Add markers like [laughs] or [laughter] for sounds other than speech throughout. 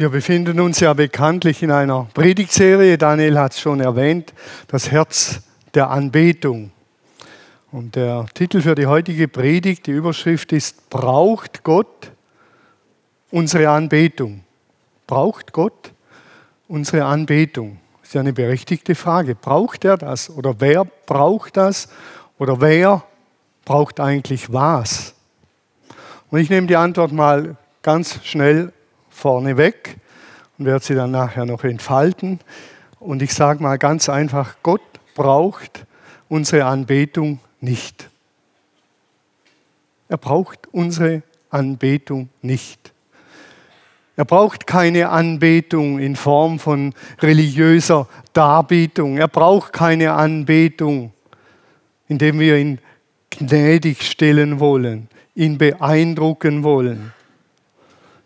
Wir befinden uns ja bekanntlich in einer Predigtserie, Daniel hat es schon erwähnt, das Herz der Anbetung. Und der Titel für die heutige Predigt, die Überschrift ist, braucht Gott unsere Anbetung? Braucht Gott unsere Anbetung? Das ist ja eine berechtigte Frage. Braucht er das? Oder wer braucht das? Oder wer braucht eigentlich was? Und ich nehme die Antwort mal ganz schnell vorneweg und werde sie dann nachher noch entfalten. Und ich sage mal ganz einfach, Gott braucht unsere Anbetung nicht. Er braucht unsere Anbetung nicht. Er braucht keine Anbetung in Form von religiöser Darbietung. Er braucht keine Anbetung, indem wir ihn gnädig stellen wollen, ihn beeindrucken wollen.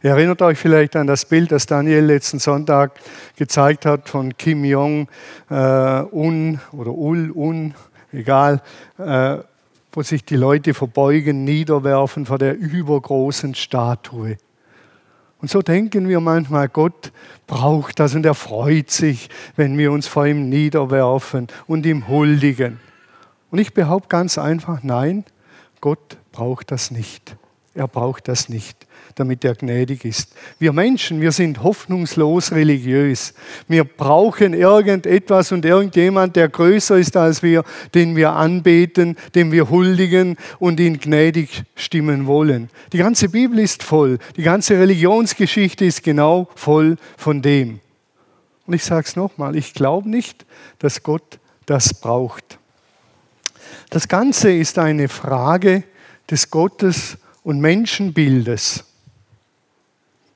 Ihr erinnert euch vielleicht an das Bild, das Daniel letzten Sonntag gezeigt hat von Kim Jong-un äh, oder Ul-un, egal, äh, wo sich die Leute verbeugen, niederwerfen vor der übergroßen Statue. Und so denken wir manchmal, Gott braucht das und er freut sich, wenn wir uns vor ihm niederwerfen und ihm huldigen. Und ich behaupte ganz einfach, nein, Gott braucht das nicht. Er braucht das nicht, damit er gnädig ist. Wir Menschen, wir sind hoffnungslos religiös. Wir brauchen irgendetwas und irgendjemand, der größer ist als wir, den wir anbeten, dem wir huldigen und ihn gnädig stimmen wollen. Die ganze Bibel ist voll. Die ganze Religionsgeschichte ist genau voll von dem. Und ich sage es nochmal, ich glaube nicht, dass Gott das braucht. Das Ganze ist eine Frage des Gottes und Menschenbildes.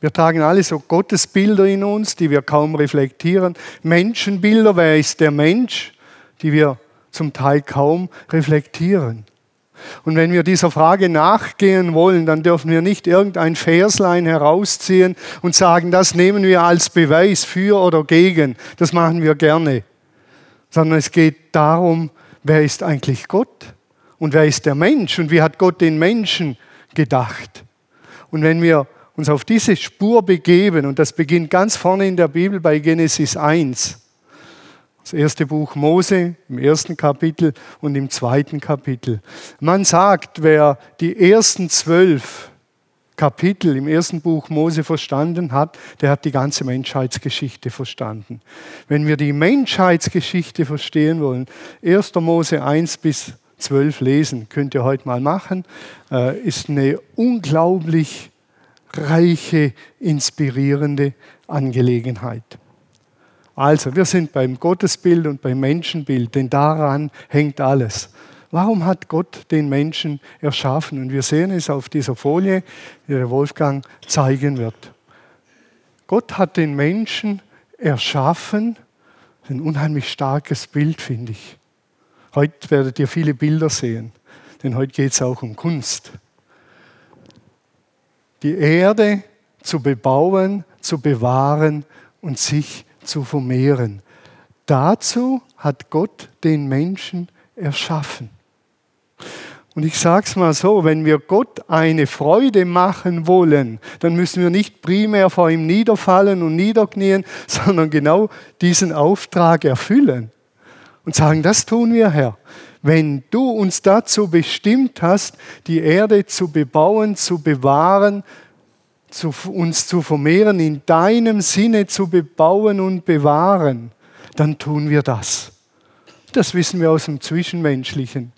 Wir tragen alle so Gottesbilder in uns, die wir kaum reflektieren. Menschenbilder, wer ist der Mensch, die wir zum Teil kaum reflektieren. Und wenn wir dieser Frage nachgehen wollen, dann dürfen wir nicht irgendein Verslein herausziehen und sagen, das nehmen wir als Beweis für oder gegen. Das machen wir gerne. Sondern es geht darum, wer ist eigentlich Gott und wer ist der Mensch und wie hat Gott den Menschen gedacht. Und wenn wir uns auf diese Spur begeben, und das beginnt ganz vorne in der Bibel bei Genesis 1, das erste Buch Mose im ersten Kapitel und im zweiten Kapitel. Man sagt, wer die ersten zwölf Kapitel im ersten Buch Mose verstanden hat, der hat die ganze Menschheitsgeschichte verstanden. Wenn wir die Menschheitsgeschichte verstehen wollen, 1. Mose 1 bis zwölf lesen, könnt ihr heute mal machen, äh, ist eine unglaublich reiche, inspirierende Angelegenheit. Also, wir sind beim Gottesbild und beim Menschenbild, denn daran hängt alles. Warum hat Gott den Menschen erschaffen? Und wir sehen es auf dieser Folie, die der Wolfgang zeigen wird. Gott hat den Menschen erschaffen, ein unheimlich starkes Bild, finde ich. Heute werdet ihr viele Bilder sehen, denn heute geht es auch um Kunst. Die Erde zu bebauen, zu bewahren und sich zu vermehren. Dazu hat Gott den Menschen erschaffen. Und ich sage es mal so, wenn wir Gott eine Freude machen wollen, dann müssen wir nicht primär vor ihm niederfallen und niederknien, [laughs] sondern genau diesen Auftrag erfüllen und sagen, das tun wir, Herr. Wenn du uns dazu bestimmt hast, die Erde zu bebauen, zu bewahren, zu, uns zu vermehren, in deinem Sinne zu bebauen und bewahren, dann tun wir das. Das wissen wir aus dem Zwischenmenschlichen.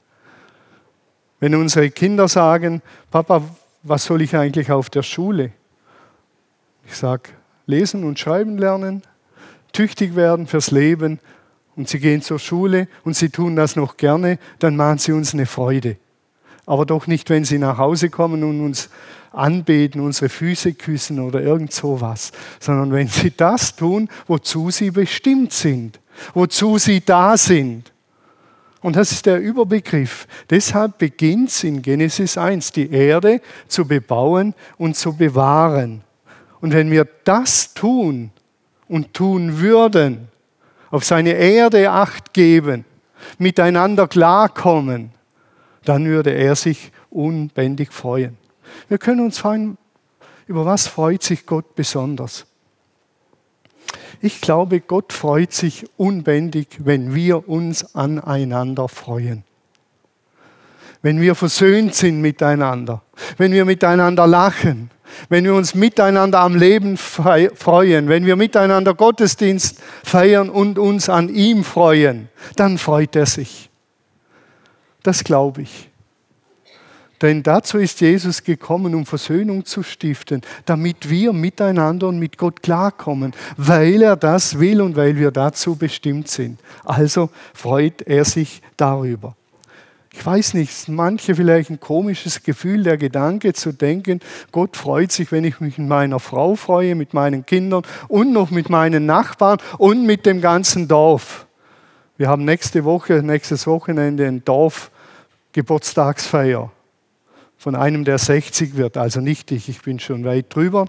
Wenn unsere Kinder sagen, Papa, was soll ich eigentlich auf der Schule? Ich sage, lesen und schreiben lernen, tüchtig werden fürs Leben und sie gehen zur Schule und sie tun das noch gerne, dann machen sie uns eine Freude. Aber doch nicht, wenn sie nach Hause kommen und uns anbeten, unsere Füße küssen oder irgend sowas, sondern wenn sie das tun, wozu sie bestimmt sind, wozu sie da sind. Und das ist der Überbegriff. Deshalb beginnt es in Genesis 1, die Erde zu bebauen und zu bewahren. Und wenn wir das tun und tun würden, auf seine Erde acht geben, miteinander klarkommen, dann würde er sich unbändig freuen. Wir können uns fragen, über was freut sich Gott besonders? Ich glaube, Gott freut sich unbändig, wenn wir uns aneinander freuen. Wenn wir versöhnt sind miteinander, wenn wir miteinander lachen, wenn wir uns miteinander am Leben freuen, wenn wir miteinander Gottesdienst feiern und uns an ihm freuen, dann freut er sich. Das glaube ich. Denn dazu ist Jesus gekommen, um Versöhnung zu stiften, damit wir miteinander und mit Gott klarkommen, weil er das will und weil wir dazu bestimmt sind. Also freut er sich darüber. Ich weiß nicht, manche vielleicht ein komisches Gefühl, der Gedanke zu denken, Gott freut sich, wenn ich mich mit meiner Frau freue, mit meinen Kindern und noch mit meinen Nachbarn und mit dem ganzen Dorf. Wir haben nächste Woche, nächstes Wochenende ein Dorf-Geburtstagsfeier von einem, der 60 wird, also nicht ich, ich bin schon weit drüber.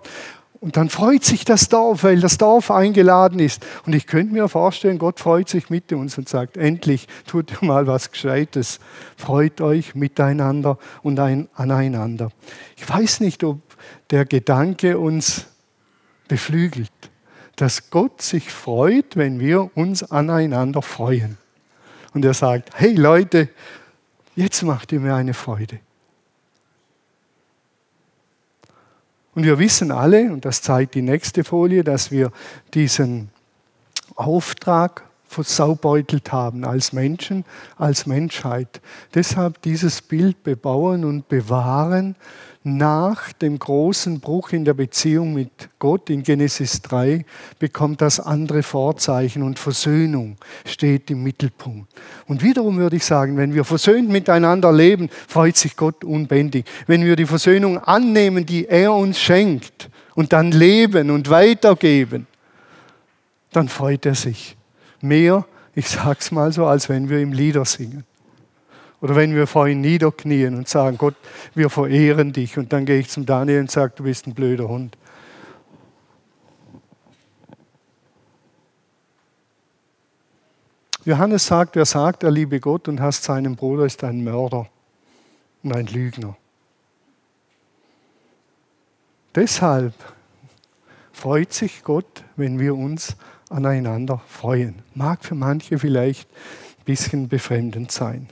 Und dann freut sich das Dorf, weil das Dorf eingeladen ist. Und ich könnte mir vorstellen, Gott freut sich mit uns und sagt, endlich tut ihr [laughs] mal was Gescheites. Freut euch miteinander und ein, aneinander. Ich weiß nicht, ob der Gedanke uns beflügelt, dass Gott sich freut, wenn wir uns aneinander freuen. Und er sagt, hey Leute, jetzt macht ihr mir eine Freude. Und wir wissen alle, und das zeigt die nächste Folie, dass wir diesen Auftrag versaubeutelt haben als Menschen, als Menschheit. Deshalb dieses Bild bebauen und bewahren, nach dem großen Bruch in der Beziehung mit Gott in Genesis 3 bekommt das andere Vorzeichen und Versöhnung steht im Mittelpunkt. Und wiederum würde ich sagen, wenn wir versöhnt miteinander leben, freut sich Gott unbändig. Wenn wir die Versöhnung annehmen, die er uns schenkt und dann leben und weitergeben, dann freut er sich mehr, ich sag's mal so, als wenn wir ihm Lieder singen. Oder wenn wir vor ihm niederknien und sagen, Gott, wir verehren dich. Und dann gehe ich zum Daniel und sage, du bist ein blöder Hund. Johannes sagt, wer sagt, er liebe Gott und hasst seinen Bruder, ist ein Mörder und ein Lügner. Deshalb freut sich Gott, wenn wir uns aneinander freuen. Mag für manche vielleicht ein bisschen befremdend sein.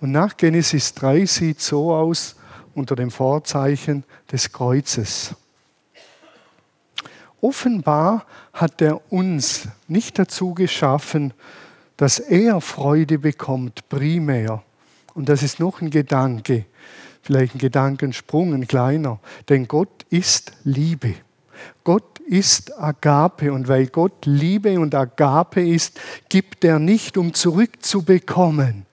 Und nach Genesis 3 sieht so aus unter dem Vorzeichen des Kreuzes. Offenbar hat er uns nicht dazu geschaffen, dass er Freude bekommt, primär. Und das ist noch ein Gedanke, vielleicht ein Gedankensprung, ein kleiner. Denn Gott ist Liebe. Gott ist Agape und weil Gott Liebe und Agape ist, gibt er nicht, um zurückzubekommen,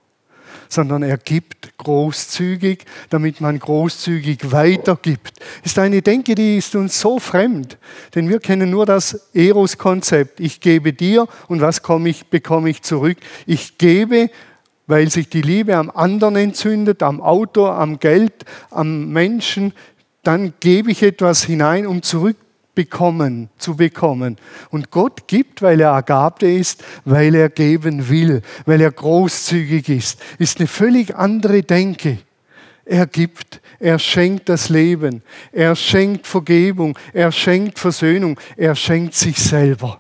sondern er gibt großzügig, damit man großzügig weitergibt. Ist eine Denke, die ist uns so fremd, denn wir kennen nur das Eros-Konzept. Ich gebe dir und was ich, bekomme ich zurück? Ich gebe, weil sich die Liebe am anderen entzündet, am Auto, am Geld, am Menschen, dann gebe ich etwas hinein, um zurück bekommen, zu bekommen. Und Gott gibt, weil er Agape ist, weil er geben will, weil er großzügig ist. Ist eine völlig andere Denke. Er gibt, er schenkt das Leben, er schenkt Vergebung, er schenkt Versöhnung, er schenkt sich selber.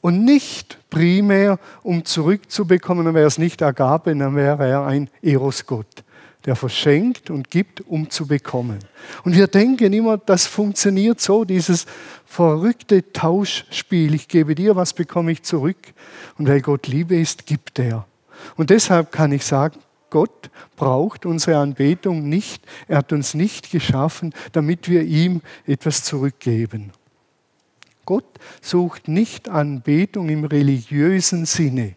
Und nicht primär, um zurückzubekommen, dann wäre es nicht Agape, dann wäre er ein Eros-Gott der verschenkt und gibt, um zu bekommen. Und wir denken immer, das funktioniert so, dieses verrückte Tauschspiel. Ich gebe dir, was bekomme ich zurück? Und weil Gott Liebe ist, gibt er. Und deshalb kann ich sagen, Gott braucht unsere Anbetung nicht. Er hat uns nicht geschaffen, damit wir ihm etwas zurückgeben. Gott sucht nicht Anbetung im religiösen Sinne,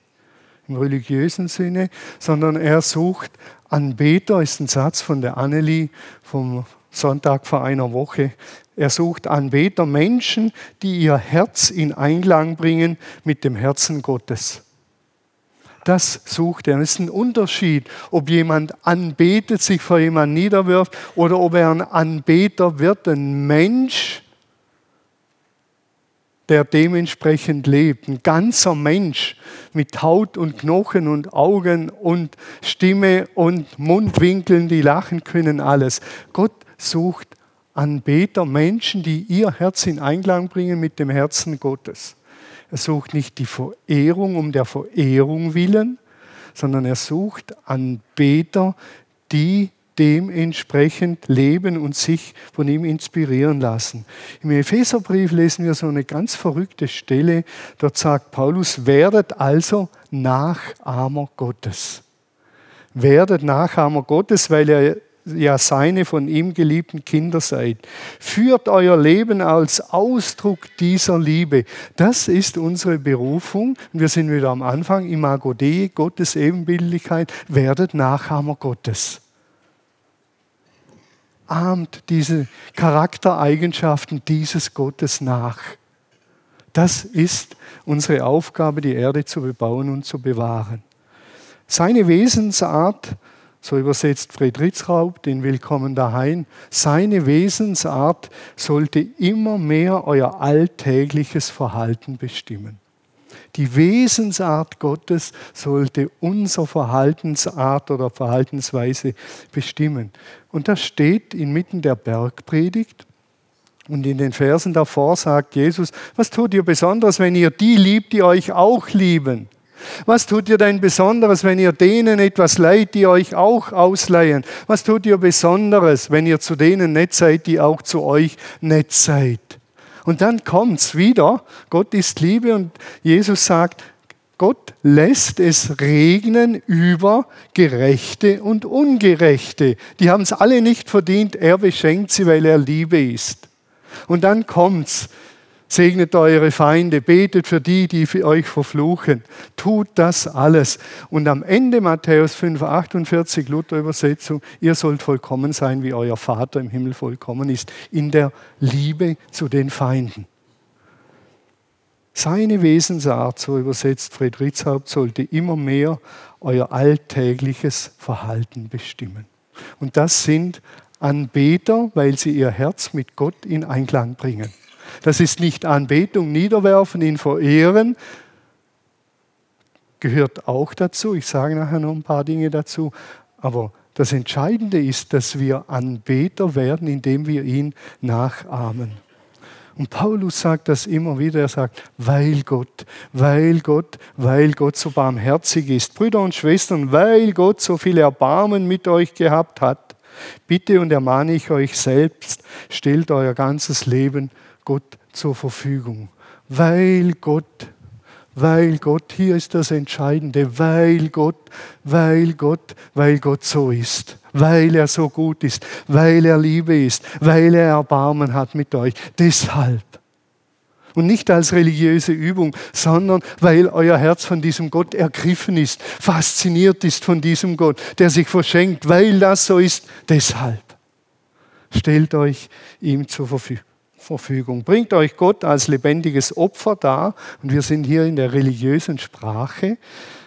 im religiösen Sinne, sondern er sucht Anbeter ist ein Satz von der Annelie vom Sonntag vor einer Woche. Er sucht Anbeter, Menschen, die ihr Herz in Einklang bringen mit dem Herzen Gottes. Das sucht er. Es ist ein Unterschied, ob jemand anbetet, sich vor jemand niederwirft oder ob er ein Anbeter wird, ein Mensch, der dementsprechend lebt. Ein ganzer Mensch mit Haut und Knochen und Augen und Stimme und Mundwinkeln, die lachen können, alles. Gott sucht Anbeter Menschen, die ihr Herz in Einklang bringen mit dem Herzen Gottes. Er sucht nicht die Verehrung um der Verehrung willen, sondern er sucht Anbeter, die dementsprechend leben und sich von ihm inspirieren lassen. Im Epheserbrief lesen wir so eine ganz verrückte Stelle. Dort sagt Paulus, werdet also Nachahmer Gottes. Werdet Nachahmer Gottes, weil ihr ja seine von ihm geliebten Kinder seid. Führt euer Leben als Ausdruck dieser Liebe. Das ist unsere Berufung. Wir sind wieder am Anfang. Imago Dei, Gottes Ebenbildlichkeit. Werdet Nachahmer Gottes. Ahmt diese Charaktereigenschaften dieses Gottes nach. Das ist unsere Aufgabe, die Erde zu bebauen und zu bewahren. Seine Wesensart so übersetzt Friedrich Raub, den Willkommen daheim, seine Wesensart sollte immer mehr euer alltägliches Verhalten bestimmen. Die Wesensart Gottes sollte unser Verhaltensart oder Verhaltensweise bestimmen. Und das steht inmitten der Bergpredigt. Und in den Versen davor sagt Jesus, was tut ihr besonders, wenn ihr die liebt, die euch auch lieben? Was tut ihr denn Besonderes, wenn ihr denen etwas leiht, die euch auch ausleihen? Was tut ihr Besonderes, wenn ihr zu denen nett seid, die auch zu euch nett seid? Und dann kommt's wieder. Gott ist Liebe und Jesus sagt, Gott lässt es regnen über Gerechte und Ungerechte. Die haben es alle nicht verdient. Er beschenkt sie, weil er Liebe ist. Und dann kommt's. Segnet eure Feinde, betet für die, die für euch verfluchen. Tut das alles. Und am Ende Matthäus 5, 48, Luther-Übersetzung, ihr sollt vollkommen sein, wie euer Vater im Himmel vollkommen ist, in der Liebe zu den Feinden. Seine Wesensart, so übersetzt Friedrichshaupt, sollte immer mehr euer alltägliches Verhalten bestimmen. Und das sind Anbeter, weil sie ihr Herz mit Gott in Einklang bringen. Das ist nicht Anbetung, niederwerfen, ihn verehren. Gehört auch dazu. Ich sage nachher noch ein paar Dinge dazu. Aber das Entscheidende ist, dass wir Anbeter werden, indem wir ihn nachahmen. Und Paulus sagt das immer wieder. Er sagt, weil Gott, weil Gott, weil Gott so barmherzig ist. Brüder und Schwestern, weil Gott so viel Erbarmen mit euch gehabt hat. Bitte und ermahne ich euch selbst, stellt euer ganzes Leben Gott zur Verfügung. Weil Gott, weil Gott, hier ist das Entscheidende, weil Gott, weil Gott, weil Gott so ist, weil er so gut ist, weil er Liebe ist, weil er Erbarmen hat mit euch. Deshalb. Und nicht als religiöse Übung, sondern weil euer Herz von diesem Gott ergriffen ist, fasziniert ist von diesem Gott, der sich verschenkt, weil das so ist. Deshalb stellt euch ihm zur Verfügung. Verfügung. Bringt euch Gott als lebendiges Opfer dar, und wir sind hier in der religiösen Sprache,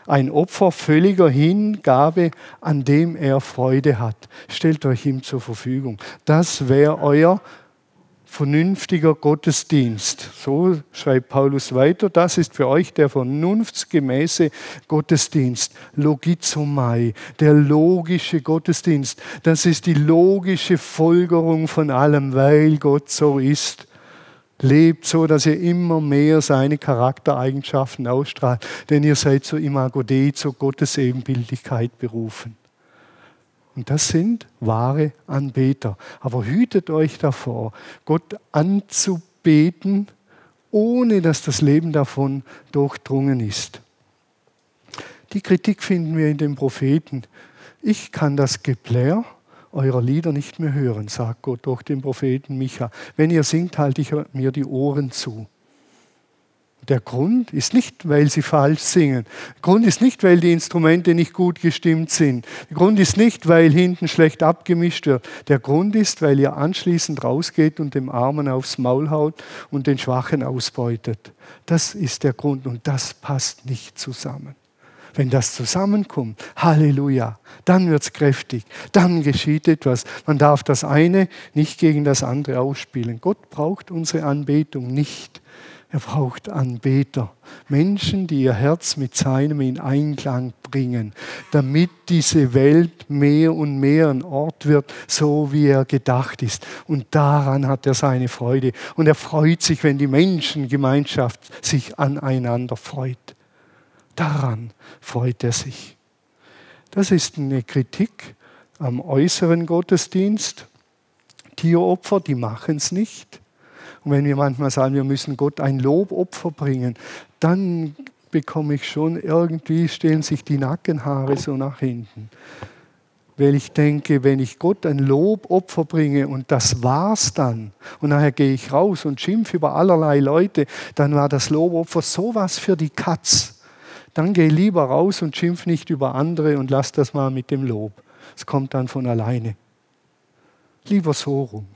ein Opfer völliger Hingabe, an dem er Freude hat. Stellt euch ihm zur Verfügung. Das wäre euer vernünftiger Gottesdienst. So schreibt Paulus weiter. Das ist für euch der vernunftsgemäße Gottesdienst. Logizomai, der logische Gottesdienst. Das ist die logische Folgerung von allem, weil Gott so ist. Lebt so, dass ihr immer mehr seine Charaktereigenschaften ausstrahlt, denn ihr seid zur Imago Dei, zur Gottesebenbildlichkeit berufen. Und das sind wahre Anbeter. Aber hütet euch davor, Gott anzubeten, ohne dass das Leben davon durchdrungen ist. Die Kritik finden wir in den Propheten. Ich kann das Geplär eurer Lieder nicht mehr hören, sagt Gott durch den Propheten Micha. Wenn ihr singt, halte ich mir die Ohren zu. Der Grund ist nicht, weil sie falsch singen. Der Grund ist nicht, weil die Instrumente nicht gut gestimmt sind. Der Grund ist nicht, weil hinten schlecht abgemischt wird. Der Grund ist, weil ihr anschließend rausgeht und dem Armen aufs Maul haut und den Schwachen ausbeutet. Das ist der Grund und das passt nicht zusammen. Wenn das zusammenkommt, Halleluja, dann wird es kräftig, dann geschieht etwas. Man darf das eine nicht gegen das andere ausspielen. Gott braucht unsere Anbetung nicht Er braucht Anbeter, Menschen, die ihr Herz mit seinem in Einklang bringen, damit diese Welt mehr und mehr ein Ort wird, so wie er gedacht ist. Und daran hat er seine Freude. Und er freut sich, wenn die Menschengemeinschaft sich aneinander freut. Daran freut er sich. Das ist eine Kritik am äußeren Gottesdienst. Tieropfer, die machen es nicht. Und wenn wir manchmal sagen, wir müssen Gott ein Lobopfer bringen, dann bekomme ich schon irgendwie, stellen sich die Nackenhaare so nach hinten. Weil ich denke, wenn ich Gott ein Lobopfer bringe und das war's dann, und nachher gehe ich raus und schimpfe über allerlei Leute, dann war das Lobopfer sowas für die Katz. Dann geh lieber raus und schimpf nicht über andere und lass das mal mit dem Lob. Es kommt dann von alleine. Lieber so rum.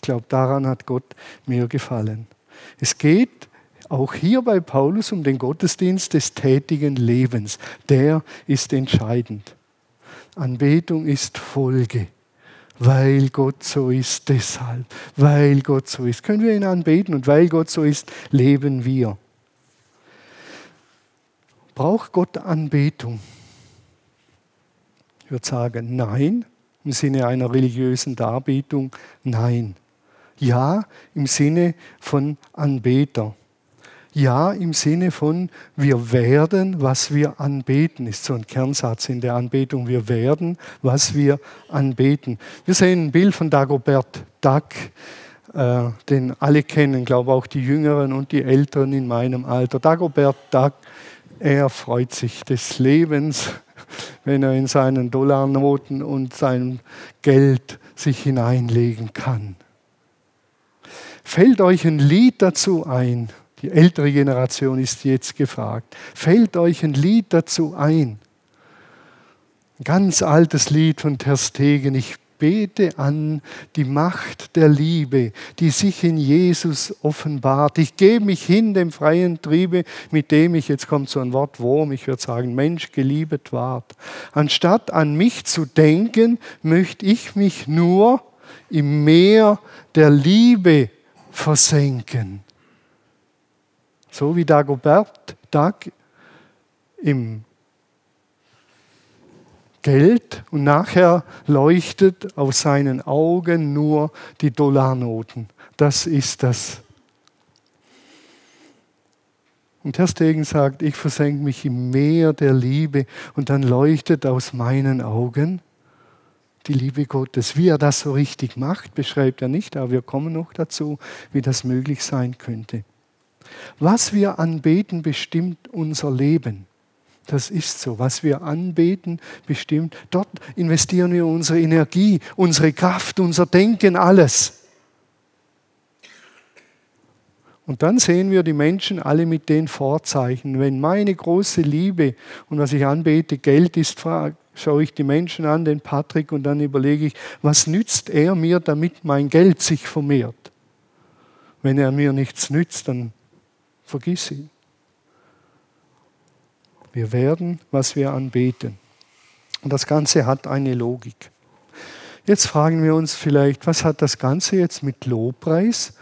Ich glaube, daran hat Gott mir gefallen. Es geht auch hier bei Paulus um den Gottesdienst des tätigen Lebens. Der ist entscheidend. Anbetung ist Folge, weil Gott so ist, deshalb, weil Gott so ist. Können wir ihn anbeten und weil Gott so ist, leben wir. Braucht Gott Anbetung? Ich würde sagen, nein, im Sinne einer religiösen Darbietung, nein. Ja im Sinne von Anbeter. Ja im Sinne von wir werden, was wir anbeten, ist so ein Kernsatz in der Anbetung. Wir werden, was wir anbeten. Wir sehen ein Bild von Dagobert Duck, äh, den alle kennen, glaube auch die Jüngeren und die Älteren in meinem Alter. Dagobert Duck, er freut sich des Lebens, [laughs] wenn er in seinen Dollarnoten und sein Geld sich hineinlegen kann. Fällt euch ein Lied dazu ein? Die ältere Generation ist jetzt gefragt. Fällt euch ein Lied dazu ein? Ein ganz altes Lied von Terstegen. Ich bete an die Macht der Liebe, die sich in Jesus offenbart. Ich gebe mich hin dem freien Triebe, mit dem ich, jetzt kommt so ein Wort Wurm, ich würde sagen, Mensch geliebet ward. Anstatt an mich zu denken, möchte ich mich nur im Meer der Liebe versenken. So wie Dagobert Dag im Geld und nachher leuchtet aus seinen Augen nur die Dollarnoten. Das ist das. Und Herr Stegen sagt, ich versenke mich im Meer der Liebe und dann leuchtet aus meinen Augen die Liebe Gottes. Wie er das so richtig macht, beschreibt er nicht, aber wir kommen noch dazu, wie das möglich sein könnte. Was wir anbeten, bestimmt unser Leben. Das ist so. Was wir anbeten, bestimmt. Dort investieren wir unsere Energie, unsere Kraft, unser Denken, alles. Und dann sehen wir die Menschen alle mit den Vorzeichen. Wenn meine große Liebe und was ich anbete Geld ist, schaue ich die Menschen an, den Patrick, und dann überlege ich, was nützt er mir, damit mein Geld sich vermehrt? Wenn er mir nichts nützt, dann vergiss ihn. Wir werden, was wir anbeten. Und das Ganze hat eine Logik. Jetzt fragen wir uns vielleicht, was hat das Ganze jetzt mit Lobpreis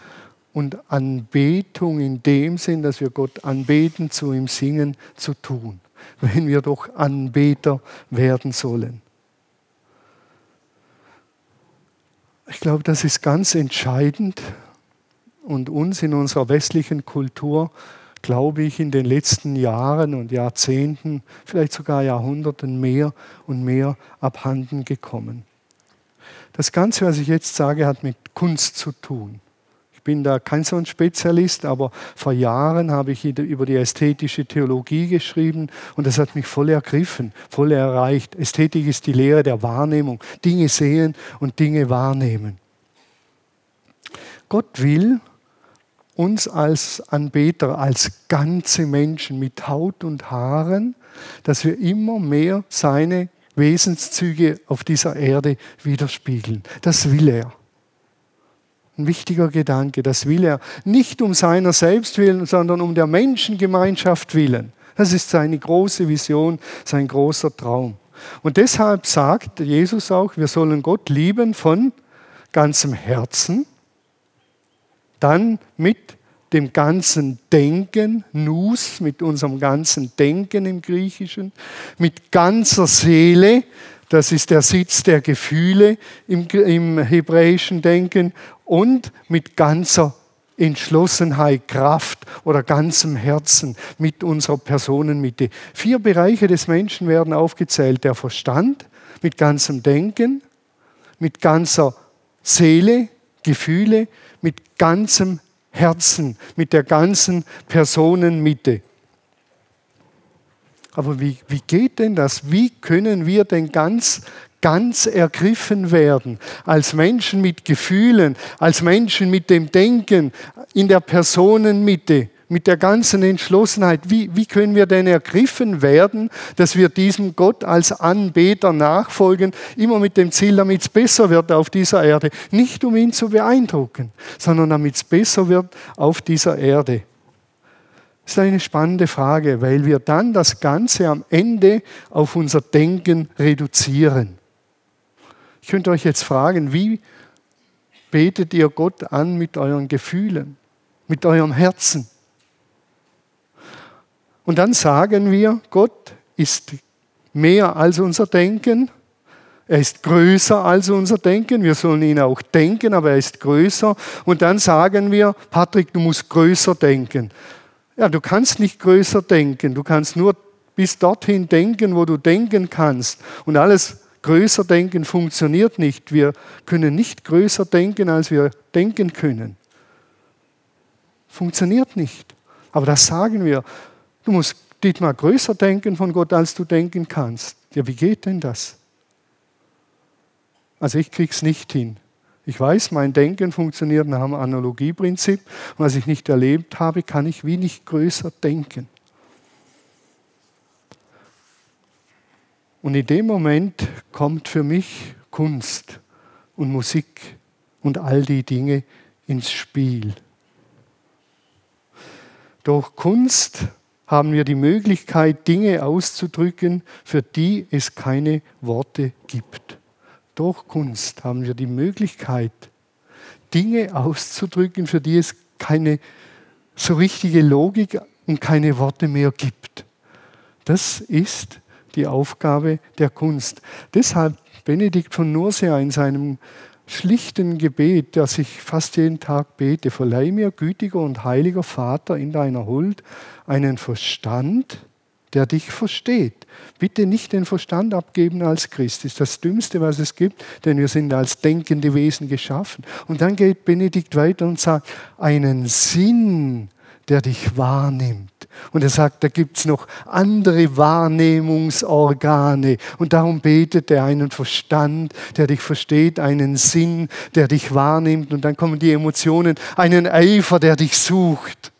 und Anbetung in dem Sinn, dass wir Gott anbeten, zu ihm singen, zu tun? Wenn wir doch Anbeter werden sollen. Ich glaube, das ist ganz entscheidend und uns in unserer westlichen Kultur, glaube ich, in den letzten Jahren und Jahrzehnten, vielleicht sogar Jahrhunderten mehr und mehr abhanden gekommen. Das Ganze, was ich jetzt sage, hat mit Kunst zu tun bin da kein so ein Spezialist, aber vor Jahren habe ich über die ästhetische Theologie geschrieben und das hat mich voll ergriffen, voll erreicht. Ästhetik ist die Lehre der Wahrnehmung, Dinge sehen und Dinge wahrnehmen. Gott will uns als Anbeter, als ganze Menschen mit Haut und Haaren, dass wir immer mehr seine Wesenszüge auf dieser Erde widerspiegeln. Das will er. Ein wichtiger Gedanke, das will er nicht um seiner selbst willen, sondern um der Menschengemeinschaft willen. Das ist seine große Vision, sein großer Traum. Und deshalb sagt Jesus auch, wir sollen Gott lieben von ganzem Herzen, dann mit dem ganzen Denken, Nus, mit unserem ganzen Denken im Griechischen, mit ganzer Seele, das ist der Sitz der Gefühle im, im hebräischen Denken, und mit ganzer Entschlossenheit, Kraft oder ganzem Herzen mit unserer Personenmitte. Vier Bereiche des Menschen werden aufgezählt. Der Verstand mit ganzem Denken, mit ganzer Seele, Gefühle, mit ganzem Herzen, mit der ganzen Personenmitte. Aber wie, wie geht denn das? Wie können wir denn ganz ganz ergriffen werden, als Menschen mit Gefühlen, als Menschen mit dem Denken, in der Personenmitte, mit der ganzen Entschlossenheit. Wie, wie können wir denn ergriffen werden, dass wir diesem Gott als Anbeter nachfolgen, immer mit dem Ziel, damit es besser wird auf dieser Erde. Nicht um ihn zu beeindrucken, sondern damit es besser wird auf dieser Erde. Das ist eine spannende Frage, weil wir dann das Ganze am Ende auf unser Denken reduzieren. Ich könnte euch jetzt fragen, wie betet ihr Gott an mit euren Gefühlen, mit eurem Herzen? Und dann sagen wir, Gott ist mehr als unser Denken. Er ist größer als unser Denken. Wir sollen ihn auch denken, aber er ist größer. Und dann sagen wir, Patrick, du musst größer denken. Ja, du kannst nicht größer denken. Du kannst nur bis dorthin denken, wo du denken kannst. Und alles größer denken funktioniert nicht. Wir können nicht größer denken, als wir denken können. Funktioniert nicht. Aber das sagen wir. Du musst Dietmar größer denken von Gott, als du denken kannst. Ja, wie geht denn das? Also ich kriege es nicht hin. Ich weiß, mein Denken funktioniert nach dem Analogieprinzip. Was ich nicht erlebt habe, kann ich wie nicht größer denken. Und in dem Moment kommt für mich Kunst und Musik und all die Dinge ins Spiel. Durch Kunst haben wir die Möglichkeit, Dinge auszudrücken, für die es keine Worte gibt. Durch Kunst haben wir die Möglichkeit, Dinge auszudrücken, für die es keine so richtige Logik und keine Worte mehr gibt. Das ist die Aufgabe der Kunst. Deshalb Benedikt von Nursia in seinem schlichten Gebet, das ich fast jeden Tag bete, verleih mir, gütiger und heiliger Vater, in deiner Huld einen Verstand, der dich versteht. Bitte nicht den Verstand abgeben als Christ. Das ist das Dümmste, was es gibt, denn wir sind als denkende Wesen geschaffen. Und dann geht Benedikt weiter und sagt, einen Sinn, der dich wahrnimmt. Und er sagt, da gibt es noch andere Wahrnehmungsorgane. Und darum betet er einen Verstand, der dich versteht, einen Sinn, der dich wahrnimmt. Und dann kommen die Emotionen, einen Eifer, der dich sucht.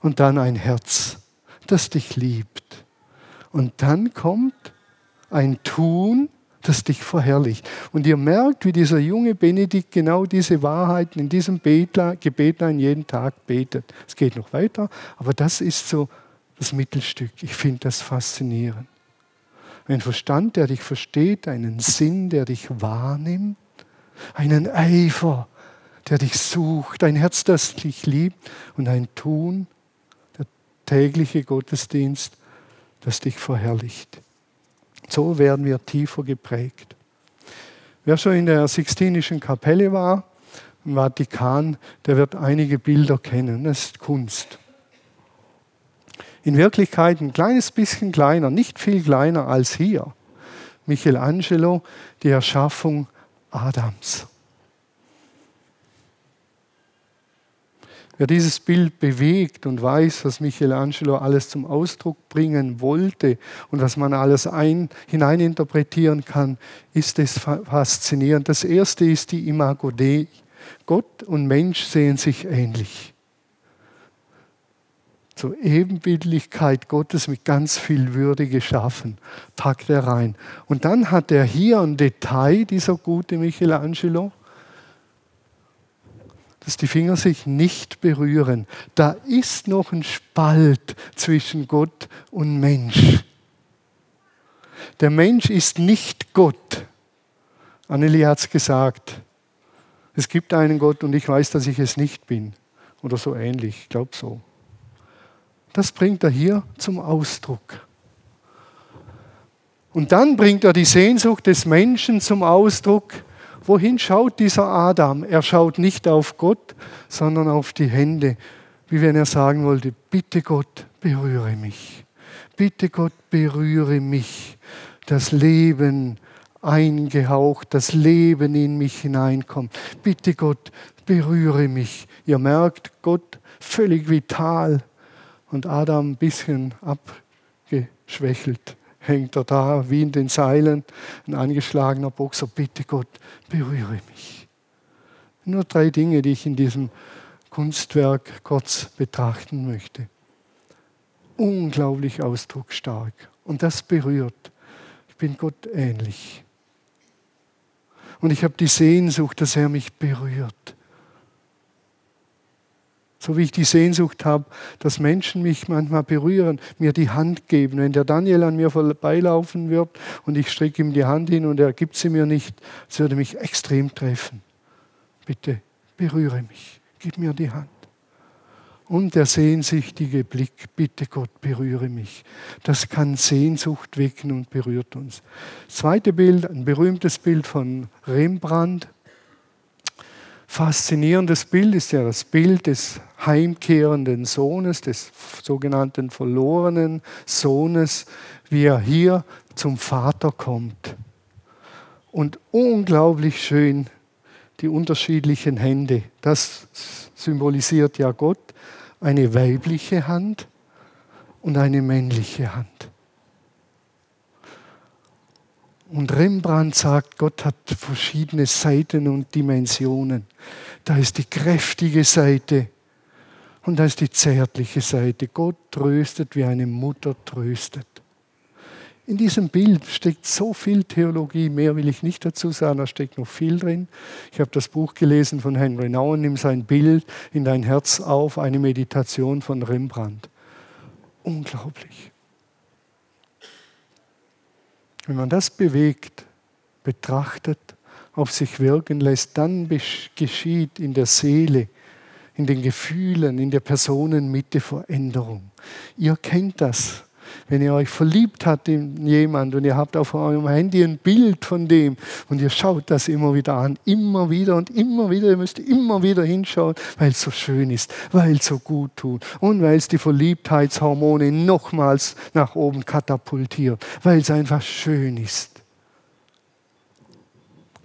Und dann ein Herz, das dich liebt. Und dann kommt ein Tun, das dich verherrlicht. Und ihr merkt, wie dieser junge Benedikt genau diese Wahrheiten in diesem Gebetlein jeden Tag betet. Es geht noch weiter, aber das ist so das Mittelstück. Ich finde das faszinierend. Ein Verstand, der dich versteht, einen Sinn, der dich wahrnimmt, einen Eifer, der dich sucht, ein Herz, das dich liebt und ein Tun, tägliche Gottesdienst, das dich verherrlicht. So werden wir tiefer geprägt. Wer schon in der Sixtinischen Kapelle war, im Vatikan, der wird einige Bilder kennen. Das ist Kunst. In Wirklichkeit ein kleines bisschen kleiner, nicht viel kleiner als hier. Michelangelo, die Erschaffung Adams. Wer dieses Bild bewegt und weiß, was Michelangelo alles zum Ausdruck bringen wollte und was man alles ein, hineininterpretieren kann, ist es faszinierend. Das erste ist die Imago Dei. Gott und Mensch sehen sich ähnlich. Zur Ebenbildlichkeit Gottes mit ganz viel Würde geschaffen, packt er rein. Und dann hat er hier ein Detail, dieser gute Michelangelo, dass die Finger sich nicht berühren. Da ist noch ein Spalt zwischen Gott und Mensch. Der Mensch ist nicht Gott. Annelie hat es gesagt. Es gibt einen Gott und ich weiß, dass ich es nicht bin. oder so ähnlich, ich glaube so. Das bringt er hier zum Ausdruck. Und dann bringt er die Sehnsucht des Menschen zum Ausdruck. Wohin schaut dieser Adam? Er schaut nicht auf Gott, sondern auf die Hände, wie wenn er sagen wollte, bitte Gott, berühre mich. Bitte Gott, berühre mich. Das Leben eingehaucht, das Leben in mich hineinkommt. Bitte Gott, berühre mich. Ihr merkt, Gott völlig vital und Adam ein bisschen abgeschwächelt hängt er da wie in den Seilen, ein angeschlagener Boxer. Bitte Gott, berühre mich. Nur drei Dinge, die ich in diesem Kunstwerk kurz betrachten möchte. Unglaublich ausdrucksstark. Und das berührt. Ich bin Gott ähnlich. Und ich habe die Sehnsucht, dass er mich berührt. So wie ich die Sehnsucht habe, dass Menschen mich manchmal berühren, mir die Hand geben. Wenn der Daniel an mir vorbeilaufen wird und ich strecke ihm die Hand hin und er gibt sie mir nicht, es würde mich extrem treffen. Bitte berühre mich, gib mir die Hand. Und der sehnsüchtige Blick, bitte Gott, berühre mich. Das kann Sehnsucht wecken und berührt uns. Das zweite Bild, ein berühmtes Bild von Rembrandt faszinierendes Bild ist ja das Bild des heimkehrenden Sohnes, des sogenannten verlorenen Sohnes, wie er hier zum Vater kommt. Und unglaublich schön die unterschiedlichen Hände. Das symbolisiert ja Gott, eine weibliche Hand und eine männliche Hand. Und Rembrandt sagt, Gott hat verschiedene Seiten und Dimensionen. Da ist die kräftige Seite und da ist die zärtliche Seite. Gott tröstet, wie eine Mutter tröstet. In diesem Bild steckt so viel Theologie, mehr will ich nicht dazu sagen, da steckt noch viel drin. Ich habe das Buch gelesen von Henry Nouwen, nimm sein Bild in dein Herz auf, eine Meditation von Rembrandt. Unglaublich. Wenn man das bewegt, betrachtet, auf sich wirken lässt, dann geschieht in der Seele, in den Gefühlen, in der Personenmitte Veränderung. Ihr kennt das wenn ihr euch verliebt habt in jemand und ihr habt auf eurem Handy ein Bild von dem und ihr schaut das immer wieder an, immer wieder und immer wieder, ihr müsst immer wieder hinschauen, weil es so schön ist, weil es so gut tut und weil es die Verliebtheitshormone nochmals nach oben katapultiert, weil es einfach schön ist.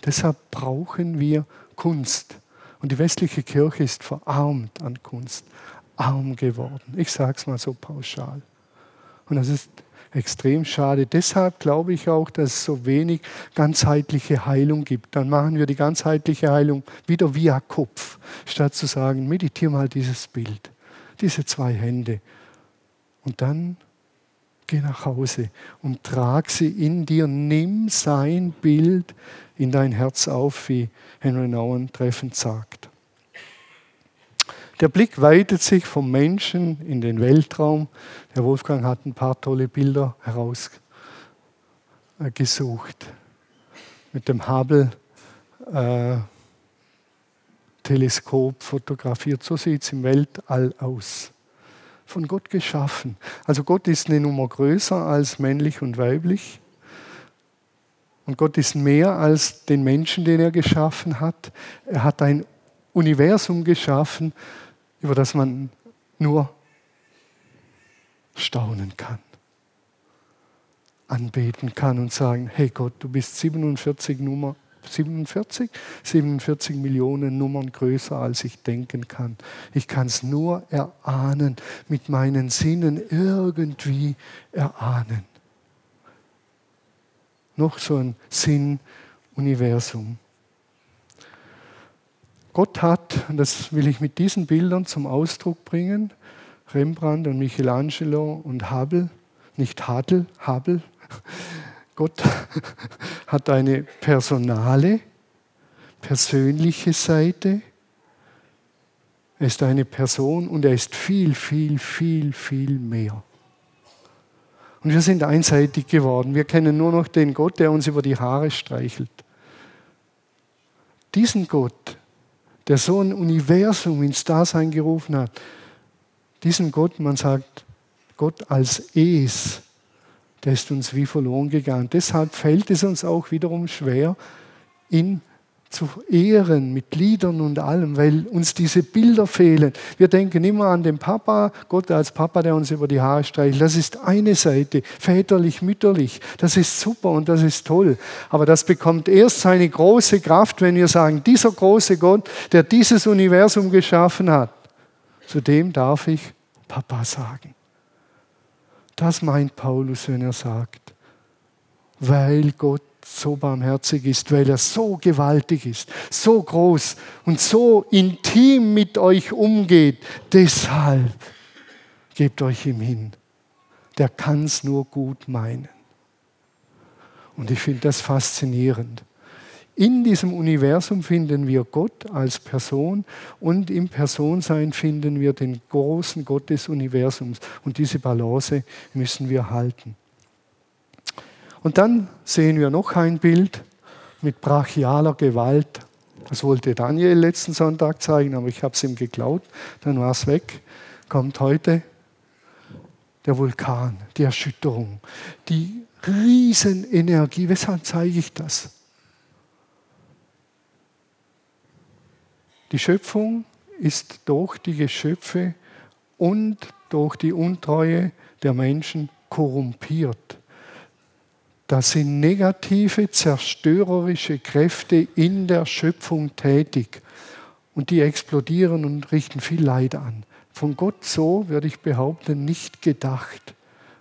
Deshalb brauchen wir Kunst. Und die westliche Kirche ist verarmt an Kunst, arm geworden. Ich sage es mal so pauschal. Und das ist extrem schade. Deshalb glaube ich auch, dass es so wenig ganzheitliche Heilung gibt. Dann machen wir die ganzheitliche Heilung wieder via Kopf, statt zu sagen, meditiere mal dieses Bild, diese zwei Hände. Und dann geh nach Hause und trag sie in dir. Nimm sein Bild in dein Herz auf, wie Henry Nouwen treffend sagt. Der Blick weitet sich vom Menschen in den Weltraum. Der Wolfgang hat ein paar tolle Bilder herausgesucht. Mit dem Hubble äh, Teleskop fotografiert. So sieht es im Weltall aus. Von Gott geschaffen. Also Gott ist eine Nummer größer als männlich und weiblich. Und Gott ist mehr als den Menschen, den er geschaffen hat. Er hat ein Universum geschaffen, über das man nur staunen kann, anbeten kann und sagen, hey Gott, du bist 47 Nummer 47, 47 Millionen Nummern größer, als ich denken kann. Ich kann es nur erahnen, mit meinen Sinnen irgendwie erahnen. Noch so ein Sinn-Universum. Gott hat, und das will ich mit diesen Bildern zum Ausdruck bringen, Rembrandt und Michelangelo und Hubble, nicht Hadel, Hubble, Gott [laughs] hat eine personale, persönliche Seite. Er ist eine Person und er ist viel, viel, viel, viel mehr. Und wir sind einseitig geworden. Wir kennen nur noch den Gott, der uns über die Haare streichelt. Diesen Gott der so ein Universum ins Dasein gerufen hat, diesen Gott, man sagt Gott als Es, der ist uns wie verloren gegangen. Deshalb fällt es uns auch wiederum schwer, ihn zu ehren mit Liedern und allem, weil uns diese Bilder fehlen. Wir denken immer an den Papa, Gott als Papa, der uns über die Haare streichelt. Das ist eine Seite, väterlich, mütterlich. Das ist super und das ist toll. Aber das bekommt erst seine große Kraft, wenn wir sagen, dieser große Gott, der dieses Universum geschaffen hat, zu dem darf ich Papa sagen. Das meint Paulus, wenn er sagt, weil Gott so barmherzig ist, weil er so gewaltig ist, so groß und so intim mit euch umgeht. Deshalb gebt euch ihm hin. Der kann es nur gut meinen. Und ich finde das faszinierend. In diesem Universum finden wir Gott als Person und im Personsein finden wir den großen Gott des Universums. Und diese Balance müssen wir halten. Und dann sehen wir noch ein Bild mit brachialer Gewalt. Das wollte Daniel letzten Sonntag zeigen, aber ich habe es ihm geklaut. Dann war es weg. Kommt heute der Vulkan, die Erschütterung, die Riesenenergie. Weshalb zeige ich das? Die Schöpfung ist durch die Geschöpfe und durch die Untreue der Menschen korrumpiert. Da sind negative, zerstörerische Kräfte in der Schöpfung tätig und die explodieren und richten viel Leid an. Von Gott so, würde ich behaupten, nicht gedacht,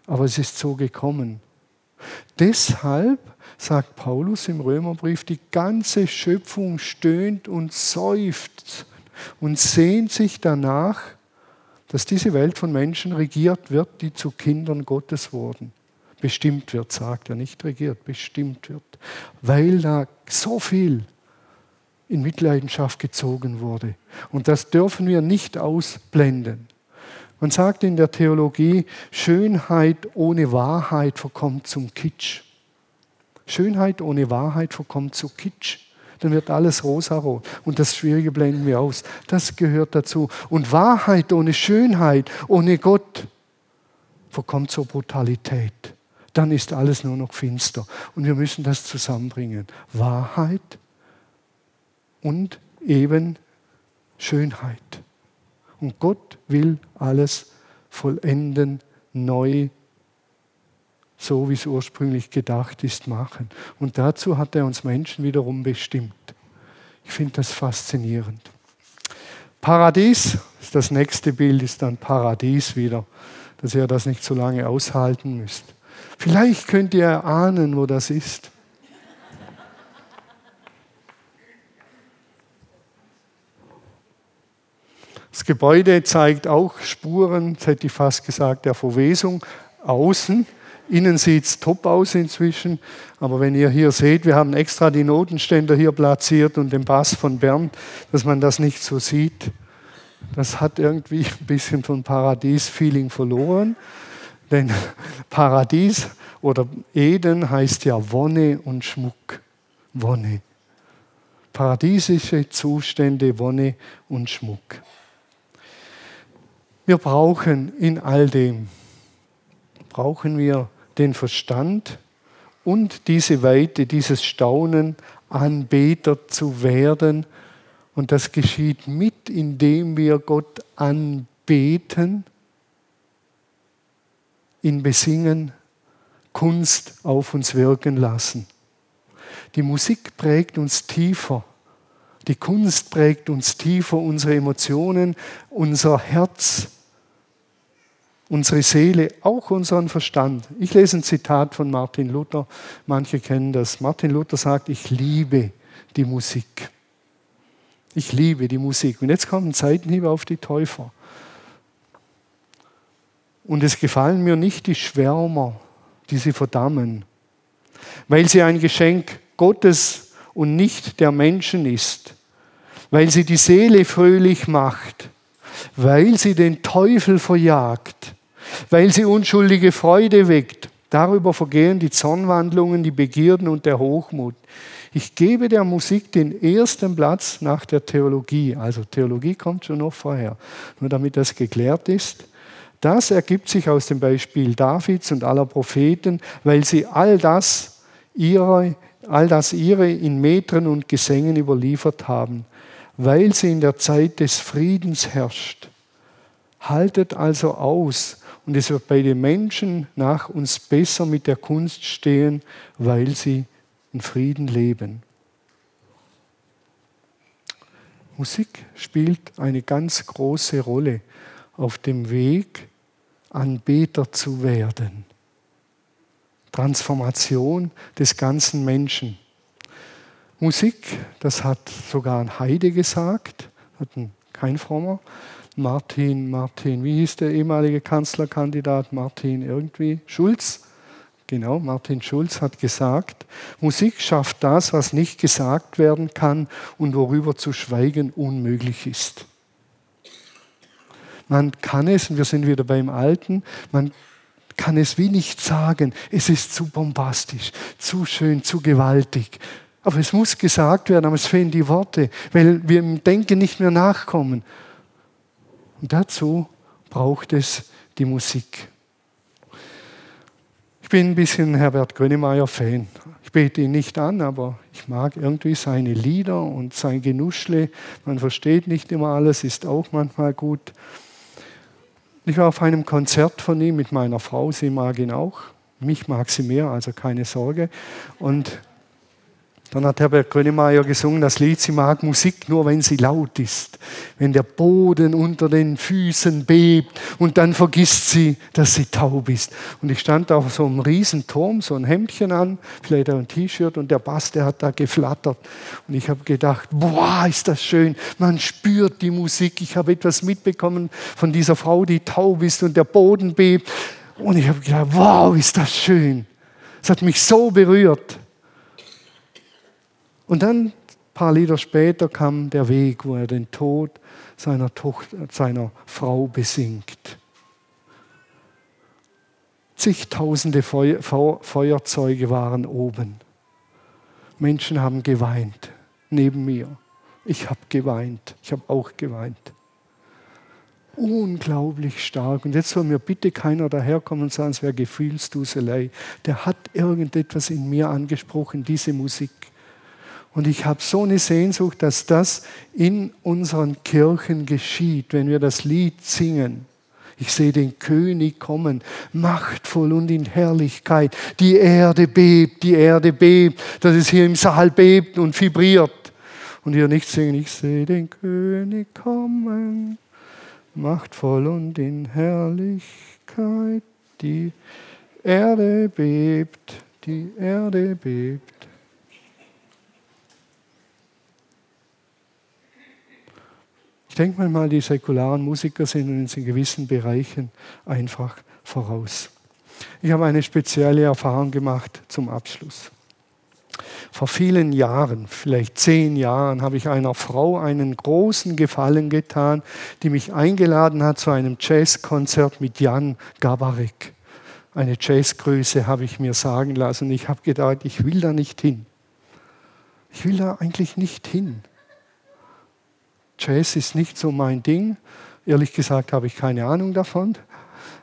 aber es ist so gekommen. Deshalb sagt Paulus im Römerbrief, die ganze Schöpfung stöhnt und seufzt und sehnt sich danach, dass diese Welt von Menschen regiert wird, die zu Kindern Gottes wurden bestimmt wird, sagt er, nicht regiert, bestimmt wird, weil da so viel in Mitleidenschaft gezogen wurde. Und das dürfen wir nicht ausblenden. Man sagt in der Theologie, Schönheit ohne Wahrheit verkommt zum Kitsch. Schönheit ohne Wahrheit verkommt zu Kitsch. Dann wird alles rosarot. Und das Schwierige blenden wir aus. Das gehört dazu. Und Wahrheit ohne Schönheit, ohne Gott, verkommt zur Brutalität dann ist alles nur noch finster. Und wir müssen das zusammenbringen. Wahrheit und eben Schönheit. Und Gott will alles vollenden, neu, so wie es ursprünglich gedacht ist, machen. Und dazu hat er uns Menschen wiederum bestimmt. Ich finde das faszinierend. Paradies, das nächste Bild ist dann Paradies wieder, dass ihr das nicht so lange aushalten müsst. Vielleicht könnt ihr erahnen, wo das ist. Das Gebäude zeigt auch Spuren, das hätte ich fast gesagt, der Verwesung außen. Innen sieht es top aus inzwischen, aber wenn ihr hier seht, wir haben extra die Notenständer hier platziert und den Bass von Bern, dass man das nicht so sieht. Das hat irgendwie ein bisschen von Paradies-Feeling verloren. Denn Paradies oder Eden heißt ja Wonne und Schmuck. Wonne. Paradiesische Zustände, Wonne und Schmuck. Wir brauchen in all dem, brauchen wir den Verstand und diese Weite, dieses Staunen, Anbeter zu werden. Und das geschieht mit, indem wir Gott anbeten ihn besingen, Kunst auf uns wirken lassen. Die Musik prägt uns tiefer. Die Kunst prägt uns tiefer, unsere Emotionen, unser Herz, unsere Seele, auch unseren Verstand. Ich lese ein Zitat von Martin Luther, manche kennen das. Martin Luther sagt, ich liebe die Musik. Ich liebe die Musik. Und jetzt kommt ein Seitenhieb auf die Täufer. Und es gefallen mir nicht die Schwärmer, die sie verdammen, weil sie ein Geschenk Gottes und nicht der Menschen ist, weil sie die Seele fröhlich macht, weil sie den Teufel verjagt, weil sie unschuldige Freude weckt. Darüber vergehen die Zornwandlungen, die Begierden und der Hochmut. Ich gebe der Musik den ersten Platz nach der Theologie. Also Theologie kommt schon noch vorher. Nur damit das geklärt ist. Das ergibt sich aus dem Beispiel Davids und aller Propheten, weil sie all das ihre, all das ihre in Metren und Gesängen überliefert haben, weil sie in der Zeit des Friedens herrscht. Haltet also aus und es wird bei den Menschen nach uns besser mit der Kunst stehen, weil sie in Frieden leben. Musik spielt eine ganz große Rolle auf dem Weg, Anbeter zu werden. Transformation des ganzen Menschen. Musik, das hat sogar ein Heide gesagt, hat kein Frommer, Martin, Martin, wie hieß der ehemalige Kanzlerkandidat? Martin irgendwie? Schulz? Genau, Martin Schulz hat gesagt, Musik schafft das, was nicht gesagt werden kann und worüber zu schweigen unmöglich ist. Man kann es, und wir sind wieder beim Alten, man kann es wie nicht sagen. Es ist zu bombastisch, zu schön, zu gewaltig. Aber es muss gesagt werden, aber es fehlen die Worte, weil wir im Denken nicht mehr nachkommen. Und dazu braucht es die Musik. Ich bin ein bisschen Herbert Grönemeyer-Fan. Ich bete ihn nicht an, aber ich mag irgendwie seine Lieder und sein Genuschle. Man versteht nicht immer alles, ist auch manchmal gut. Ich war auf einem Konzert von ihm mit meiner Frau, sie mag ihn auch. Mich mag sie mehr, also keine Sorge. Und dann hat Herbert Grönemeyer gesungen das Lied, sie mag Musik nur, wenn sie laut ist, wenn der Boden unter den Füßen bebt und dann vergisst sie, dass sie taub ist. Und ich stand auf so einem Riesenturm, so ein Hemdchen an, vielleicht ein T-Shirt und der Bass, der hat da geflattert. Und ich habe gedacht, boah, ist das schön, man spürt die Musik. Ich habe etwas mitbekommen von dieser Frau, die taub ist und der Boden bebt. Und ich habe gedacht, wow, ist das schön. Es hat mich so berührt. Und dann, ein paar Lieder später, kam der Weg, wo er den Tod seiner, Tochter, seiner Frau besingt. Zigtausende Feuerzeuge waren oben. Menschen haben geweint, neben mir. Ich habe geweint, ich habe auch geweint. Unglaublich stark. Und jetzt soll mir bitte keiner daherkommen und sagen, es wäre Gefühlsduselei. Der hat irgendetwas in mir angesprochen, diese Musik. Und ich habe so eine Sehnsucht, dass das in unseren Kirchen geschieht, wenn wir das Lied singen. Ich sehe den König kommen, machtvoll und in Herrlichkeit. Die Erde bebt, die Erde bebt, dass es hier im Saal bebt und vibriert. Und wir nicht singen, ich sehe den König kommen, machtvoll und in Herrlichkeit. Die Erde bebt, die Erde bebt. Ich denke mal, die säkularen Musiker sind uns in gewissen Bereichen einfach voraus. Ich habe eine spezielle Erfahrung gemacht zum Abschluss. Vor vielen Jahren, vielleicht zehn Jahren, habe ich einer Frau einen großen Gefallen getan, die mich eingeladen hat zu einem Jazzkonzert mit Jan Gabarek. Eine Jazzgröße habe ich mir sagen lassen. Ich habe gedacht, ich will da nicht hin. Ich will da eigentlich nicht hin. Jazz ist nicht so mein Ding. Ehrlich gesagt habe ich keine Ahnung davon.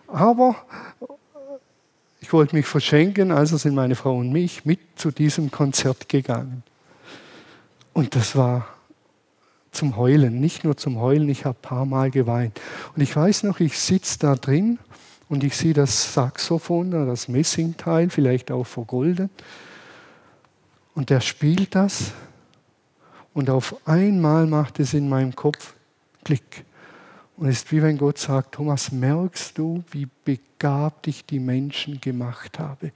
Aber ich wollte mich verschenken, also sind meine Frau und mich mit zu diesem Konzert gegangen. Und das war zum Heulen, nicht nur zum Heulen, ich habe ein paar Mal geweint. Und ich weiß noch, ich sitze da drin und ich sehe das Saxophon, das Messingteil, vielleicht auch vergoldet. Und der spielt das und auf einmal macht es in meinem Kopf Klick. Und es ist wie wenn Gott sagt, Thomas, merkst du, wie begabt ich die Menschen gemacht habe?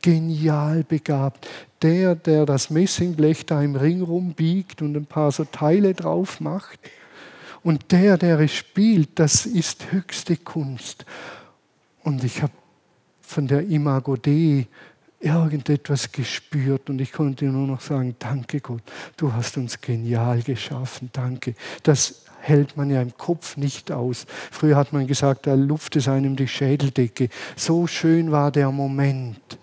Genial begabt. Der, der das Messingblech da im Ring rumbiegt und ein paar so Teile drauf macht. Und der, der es spielt, das ist höchste Kunst. Und ich habe von der Imago Dei irgendetwas gespürt und ich konnte nur noch sagen, danke Gott, du hast uns genial geschaffen, danke. Das hält man ja im Kopf nicht aus. Früher hat man gesagt, da luft es einem die Schädeldecke. So schön war der Moment.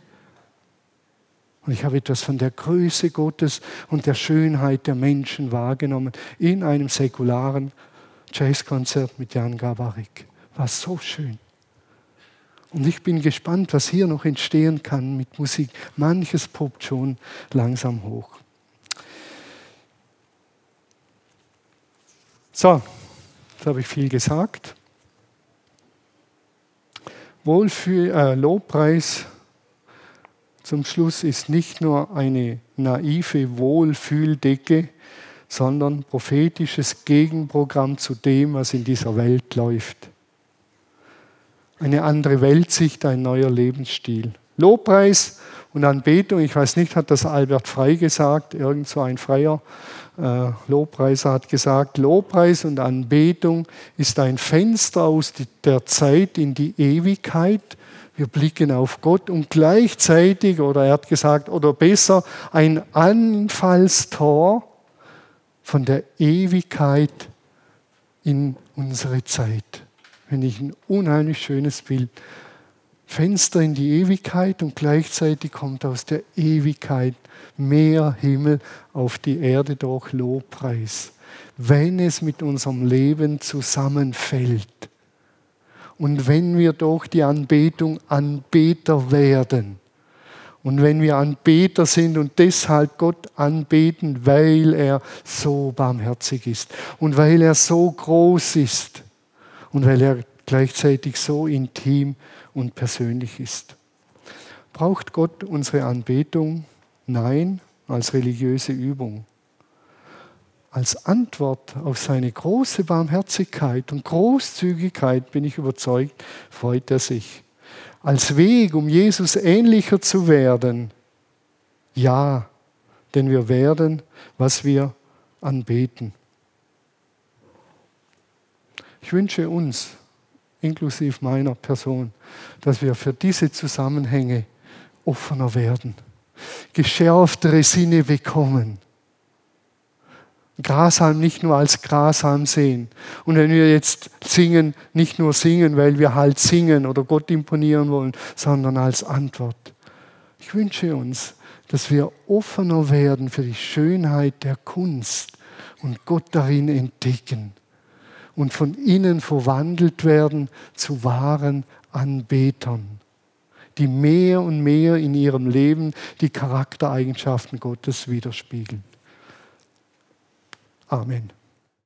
Und ich habe etwas von der Größe Gottes und der Schönheit der Menschen wahrgenommen in einem säkularen Jazzkonzert mit Jan Gabarik. War so schön. Und ich bin gespannt, was hier noch entstehen kann mit Musik. Manches poppt schon langsam hoch. So, jetzt habe ich viel gesagt. Wohlfühl, äh, Lobpreis zum Schluss ist nicht nur eine naive Wohlfühldecke, sondern prophetisches Gegenprogramm zu dem, was in dieser Welt läuft. Eine andere Weltsicht, ein neuer Lebensstil. Lobpreis und Anbetung, ich weiß nicht, hat das Albert Frei gesagt, irgend so ein freier äh, Lobpreiser hat gesagt, Lobpreis und Anbetung ist ein Fenster aus der Zeit in die Ewigkeit. Wir blicken auf Gott und gleichzeitig, oder er hat gesagt, oder besser, ein Anfallstor von der Ewigkeit in unsere Zeit. Finde ich ein unheimlich schönes Bild. Fenster in die Ewigkeit und gleichzeitig kommt aus der Ewigkeit mehr Himmel auf die Erde durch Lobpreis. Wenn es mit unserem Leben zusammenfällt und wenn wir durch die Anbetung Anbeter werden und wenn wir Anbeter sind und deshalb Gott anbeten, weil er so barmherzig ist und weil er so groß ist und weil er gleichzeitig so intim und persönlich ist. Braucht Gott unsere Anbetung? Nein, als religiöse Übung. Als Antwort auf seine große Barmherzigkeit und Großzügigkeit bin ich überzeugt, freut er sich als Weg, um Jesus ähnlicher zu werden? Ja, denn wir werden, was wir anbeten. Ich wünsche uns, inklusive meiner Person, dass wir für diese Zusammenhänge offener werden, geschärftere Sinne bekommen Grashalm nicht nur als Grashalm sehen. Und wenn wir jetzt singen, nicht nur singen, weil wir halt singen oder Gott imponieren wollen, sondern als Antwort. Ich wünsche uns, dass wir offener werden für die Schönheit der Kunst und Gott darin entdecken und von innen verwandelt werden zu wahren Anbetern, die mehr und mehr in ihrem Leben die Charaktereigenschaften Gottes widerspiegeln. Amen.